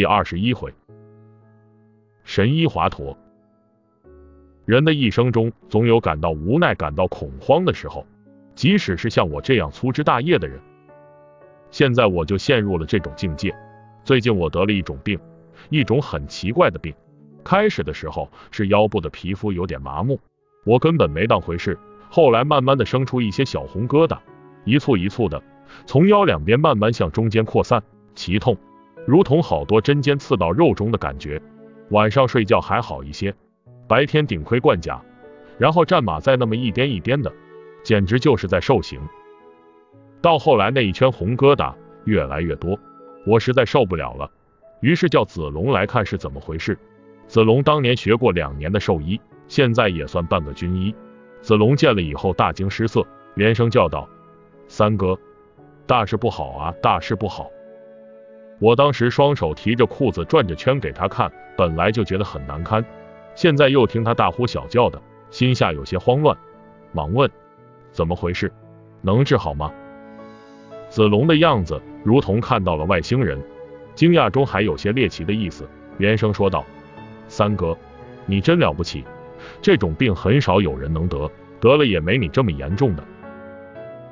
第二十一回，神医华佗。人的一生中，总有感到无奈、感到恐慌的时候，即使是像我这样粗枝大叶的人，现在我就陷入了这种境界。最近我得了一种病，一种很奇怪的病。开始的时候是腰部的皮肤有点麻木，我根本没当回事。后来慢慢的生出一些小红疙瘩，一簇一簇的，从腰两边慢慢向中间扩散，奇痛。如同好多针尖刺到肉中的感觉，晚上睡觉还好一些，白天顶盔贯甲，然后战马再那么一颠一颠的，简直就是在受刑。到后来那一圈红疙瘩越来越多，我实在受不了了，于是叫子龙来看是怎么回事。子龙当年学过两年的兽医，现在也算半个军医。子龙见了以后大惊失色，连声叫道：“三哥，大事不好啊，大事不好！”我当时双手提着裤子转着圈给他看，本来就觉得很难堪，现在又听他大呼小叫的，心下有些慌乱，忙问怎么回事，能治好吗？子龙的样子如同看到了外星人，惊讶中还有些猎奇的意思，连声说道：“三哥，你真了不起，这种病很少有人能得，得了也没你这么严重的。”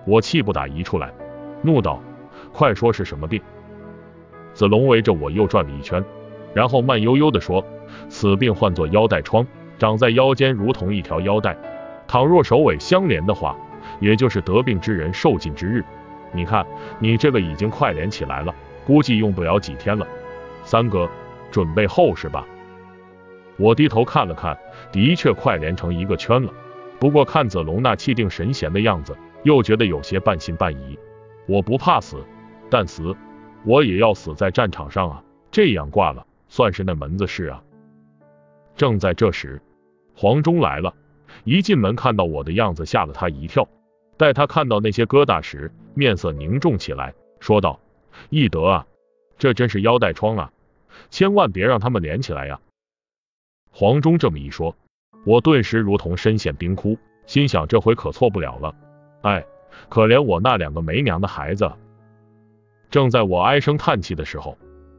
我气不打一处来，怒道：“快说是什么病？”子龙围着我又转了一圈，然后慢悠悠地说：“此病唤作腰带疮，长在腰间，如同一条腰带。倘若首尾相连的话，也就是得病之人受尽之日。你看，你这个已经快连起来了，估计用不了几天了。三哥，准备后事吧。”我低头看了看，的确快连成一个圈了。不过看子龙那气定神闲的样子，又觉得有些半信半疑。我不怕死，但死。我也要死在战场上啊！这样挂了，算是那门子事啊。正在这时，黄忠来了，一进门看到我的样子，吓了他一跳。待他看到那些疙瘩时，面色凝重起来，说道：“翼德啊，这真是腰带疮啊，千万别让他们连起来呀。”黄忠这么一说，我顿时如同深陷冰窟，心想这回可错不了了。哎，可怜我那两个没娘的孩子。正在我唉声叹气的时候，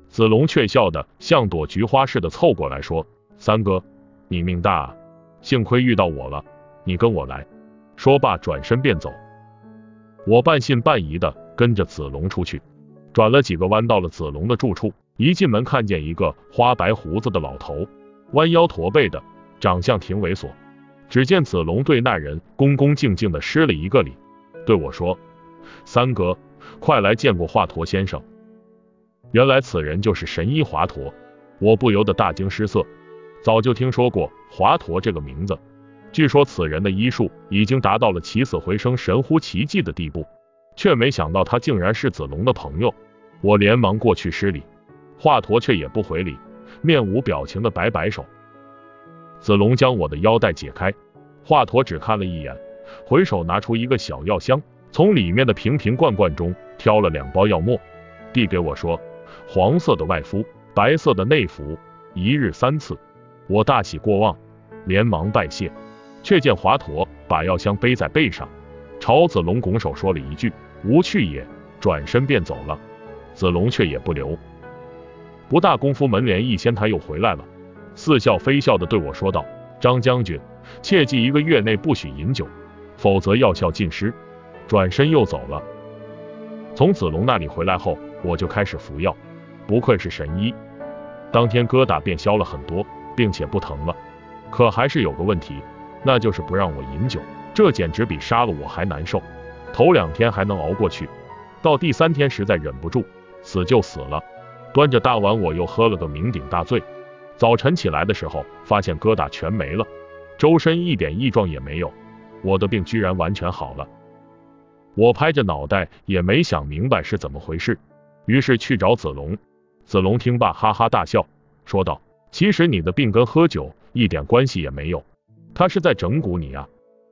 子龙却笑得像朵菊花似的凑过来说：“三哥，你命大，幸亏遇到我了，你跟我来。”说罢转身便走。我半信半疑的跟着子龙出去，转了几个弯，到了子龙的住处。一进门看见一个花白胡子的老头，弯腰驼背的，长相挺猥琐。只见子龙对那人恭恭敬敬的施了一个礼，对我说：“三哥。”快来见过华佗先生！原来此人就是神医华佗，我不由得大惊失色。早就听说过华佗这个名字，据说此人的医术已经达到了起死回生、神乎其技的地步，却没想到他竟然是子龙的朋友。我连忙过去施礼，华佗却也不回礼，面无表情的摆摆手。子龙将我的腰带解开，华佗只看了一眼，回手拿出一个小药箱。从里面的瓶瓶罐罐中挑了两包药末，递给我说：“黄色的外敷，白色的内服，一日三次。”我大喜过望，连忙拜谢。却见华佗把药箱背在背上，朝子龙拱手说了一句：“无去也。”转身便走了。子龙却也不留。不大功夫，门帘一掀，他又回来了，似笑非笑的对我说道：“张将军，切记一个月内不许饮酒，否则药效尽失。”转身又走了。从子龙那里回来后，我就开始服药。不愧是神医，当天疙瘩便消了很多，并且不疼了。可还是有个问题，那就是不让我饮酒，这简直比杀了我还难受。头两天还能熬过去，到第三天实在忍不住，死就死了。端着大碗，我又喝了个酩酊大醉。早晨起来的时候，发现疙瘩全没了，周身一点异状也没有，我的病居然完全好了。我拍着脑袋，也没想明白是怎么回事，于是去找子龙。子龙听罢，哈哈大笑，说道：“其实你的病跟喝酒一点关系也没有，他是在整蛊你啊！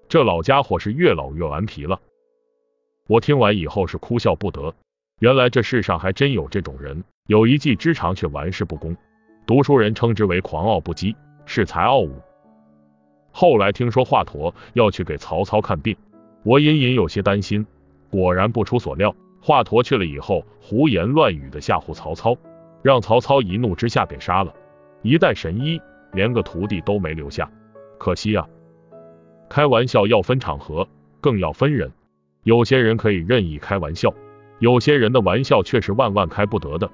这老家伙是越老越顽皮了。”我听完以后是哭笑不得，原来这世上还真有这种人，有一技之长却玩世不恭。读书人称之为狂傲不羁，恃才傲物。后来听说华佗要去给曹操看病。我隐隐有些担心，果然不出所料，华佗去了以后，胡言乱语的吓唬曹操，让曹操一怒之下给杀了。一代神医，连个徒弟都没留下，可惜啊！开玩笑要分场合，更要分人。有些人可以任意开玩笑，有些人的玩笑却是万万开不得的。